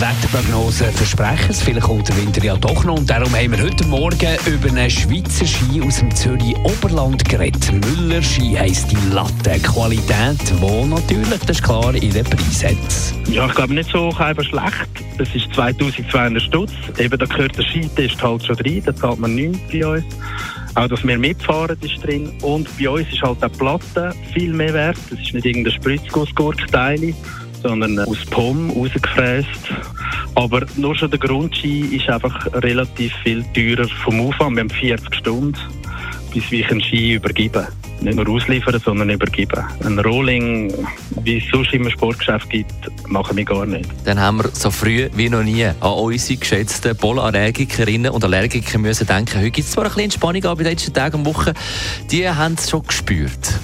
Wetterprognosen versprechen es. Vielleicht kommt der Winter ja doch noch. Und darum haben wir heute Morgen über einen Schweizer Ski aus dem Zürich Oberland geredet. Müller Ski heisst die Latte. Qualität, wo natürlich, das ist klar, ihren Preis hat. Ja, ich glaube nicht so halber schlecht. Das ist 2200 Stutz. Eben, da gehört der Skitest halt schon rein. Da zahlt man nichts bei uns. Auch, dass wir mitfahren, ist drin. Und bei uns ist halt auch die Platte viel mehr wert. Das ist nicht irgendein Spritzgussgurkteil, sondern aus POM rausgefräst. Aber nur schon der Grundski ist einfach relativ viel teurer vom Aufwand. Wir haben 40 Stunden, bis wir einen Ski übergeben. Nicht nur ausliefern, sondern übergeben. Ein Rolling, wie es sonst im Sportgeschäft gibt, machen wir gar nicht. Dann haben wir so früh wie noch nie an unsere geschätzten Pollenallergikerinnen und Allergiker müssen denken. Heute gibt es zwar ein bisschen Entspannung aber in den letzten Tagen und Wochen. Die haben es schon gespürt.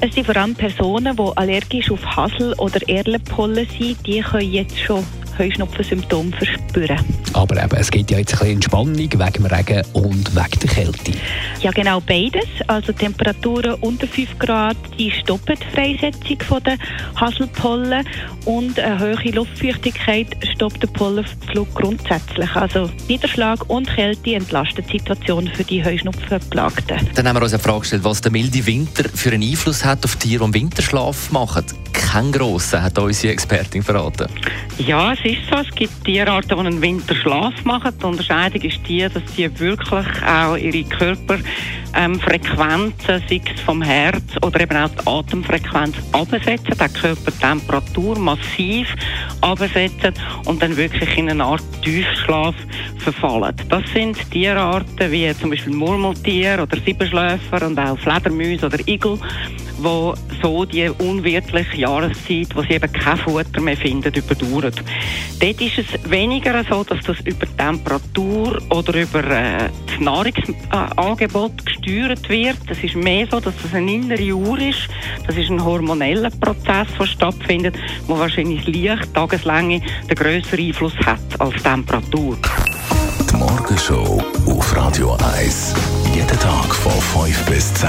Es sind vor allem Personen, die allergisch auf Hasel- oder Erlenpollen sind, die können jetzt schon Heuschnupfensymptome verspüren. Aber eben, es gibt ja jetzt ein bisschen Entspannung wegen dem Regen und wegen der Kälte. Ja, genau beides. Also Temperaturen unter 5 Grad, die stoppen die Freisetzung von der Haselpollen und eine hohe Luftfeuchtigkeit stoppt den Pollenflug grundsätzlich. Also Niederschlag und Kälte entlasten die Situation für die Heuschnupfenplagten. Dann haben wir uns eine Frage gestellt, was der milde Winter für einen Einfluss hat auf Tiere, die im Winterschlaf machen. Kein grossen, hat unsere Expertin verraten. Ja, es ist so. Es gibt Tierarten, die einen Winterschlaf machen. Die Unterscheidung ist die, dass sie wirklich auch ihre Körperfrequenzen, sei es vom Herz oder eben auch die Atemfrequenz, absetzen, die Körpertemperatur massiv absetzen und dann wirklich in eine Art Tiefschlaf verfallen. Das sind Tierarten wie zum Beispiel Murmeltier oder Siebenschläfer und auch Fledermäuse oder Igel wo so die unwirtliche Jahreszeit, wo sie eben kein Futter mehr finden, überdauert. Dort ist es weniger so, dass das über Temperatur oder über äh, das Nahrungsangebot gesteuert wird. Es ist mehr so, dass das eine innere Uhr ist. Das ist ein hormoneller Prozess, der stattfindet, wo wahrscheinlich Licht, Tageslänge den grösseren Einfluss hat als Temperatur. Die Morgenshow auf Radio 1. Jeden Tag von 5 bis 10.